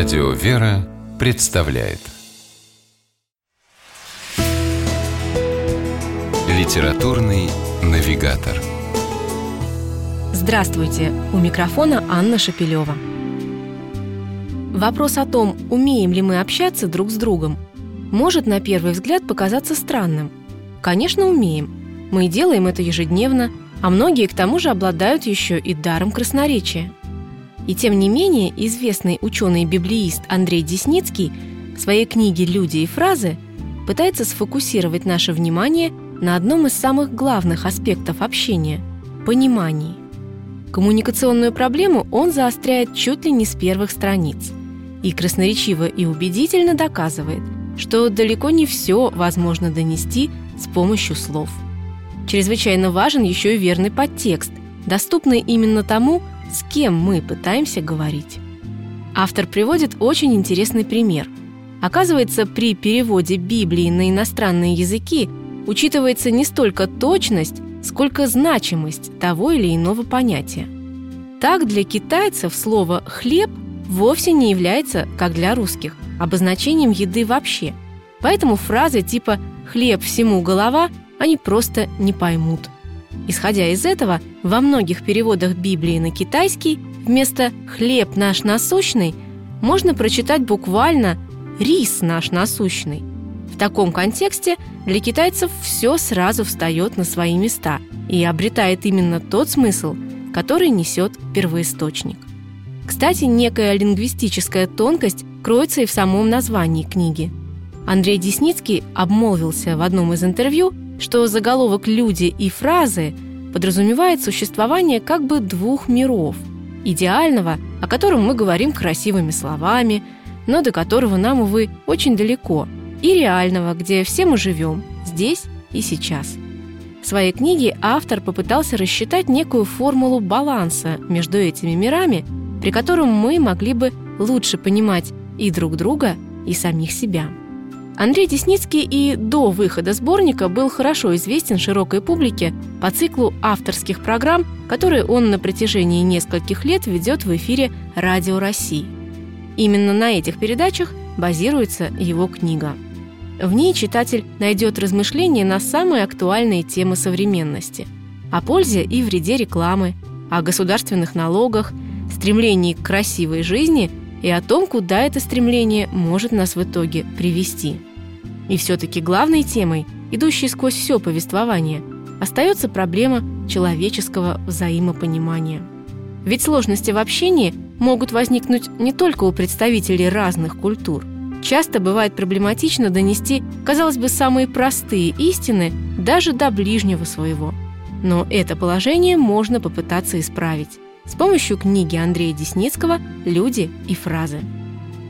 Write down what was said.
Радио «Вера» представляет Литературный навигатор Здравствуйте! У микрофона Анна Шапилева. Вопрос о том, умеем ли мы общаться друг с другом, может на первый взгляд показаться странным. Конечно, умеем. Мы делаем это ежедневно, а многие к тому же обладают еще и даром красноречия – и тем не менее, известный ученый-библеист Андрей Десницкий в своей книге «Люди и фразы» пытается сфокусировать наше внимание на одном из самых главных аспектов общения – понимании. Коммуникационную проблему он заостряет чуть ли не с первых страниц и красноречиво и убедительно доказывает, что далеко не все возможно донести с помощью слов. Чрезвычайно важен еще и верный подтекст, доступный именно тому, с кем мы пытаемся говорить. Автор приводит очень интересный пример. Оказывается, при переводе Библии на иностранные языки учитывается не столько точность, сколько значимость того или иного понятия. Так для китайцев слово «хлеб» вовсе не является, как для русских, обозначением еды вообще. Поэтому фразы типа «хлеб всему голова» они просто не поймут – Исходя из этого, во многих переводах Библии на китайский вместо «хлеб наш насущный» можно прочитать буквально «рис наш насущный». В таком контексте для китайцев все сразу встает на свои места и обретает именно тот смысл, который несет первоисточник. Кстати, некая лингвистическая тонкость кроется и в самом названии книги. Андрей Десницкий обмолвился в одном из интервью, что заголовок «люди» и «фразы» подразумевает существование как бы двух миров – идеального, о котором мы говорим красивыми словами, но до которого нам, увы, очень далеко, и реального, где все мы живем, здесь и сейчас. В своей книге автор попытался рассчитать некую формулу баланса между этими мирами, при котором мы могли бы лучше понимать и друг друга, и самих себя. Андрей Десницкий и до выхода сборника был хорошо известен широкой публике по циклу авторских программ, которые он на протяжении нескольких лет ведет в эфире «Радио России». Именно на этих передачах базируется его книга. В ней читатель найдет размышления на самые актуальные темы современности – о пользе и вреде рекламы, о государственных налогах, стремлении к красивой жизни и о том, куда это стремление может нас в итоге привести – и все-таки главной темой, идущей сквозь все повествование, остается проблема человеческого взаимопонимания. Ведь сложности в общении могут возникнуть не только у представителей разных культур. Часто бывает проблематично донести, казалось бы, самые простые истины даже до ближнего своего. Но это положение можно попытаться исправить с помощью книги Андрея Десницкого «Люди и фразы».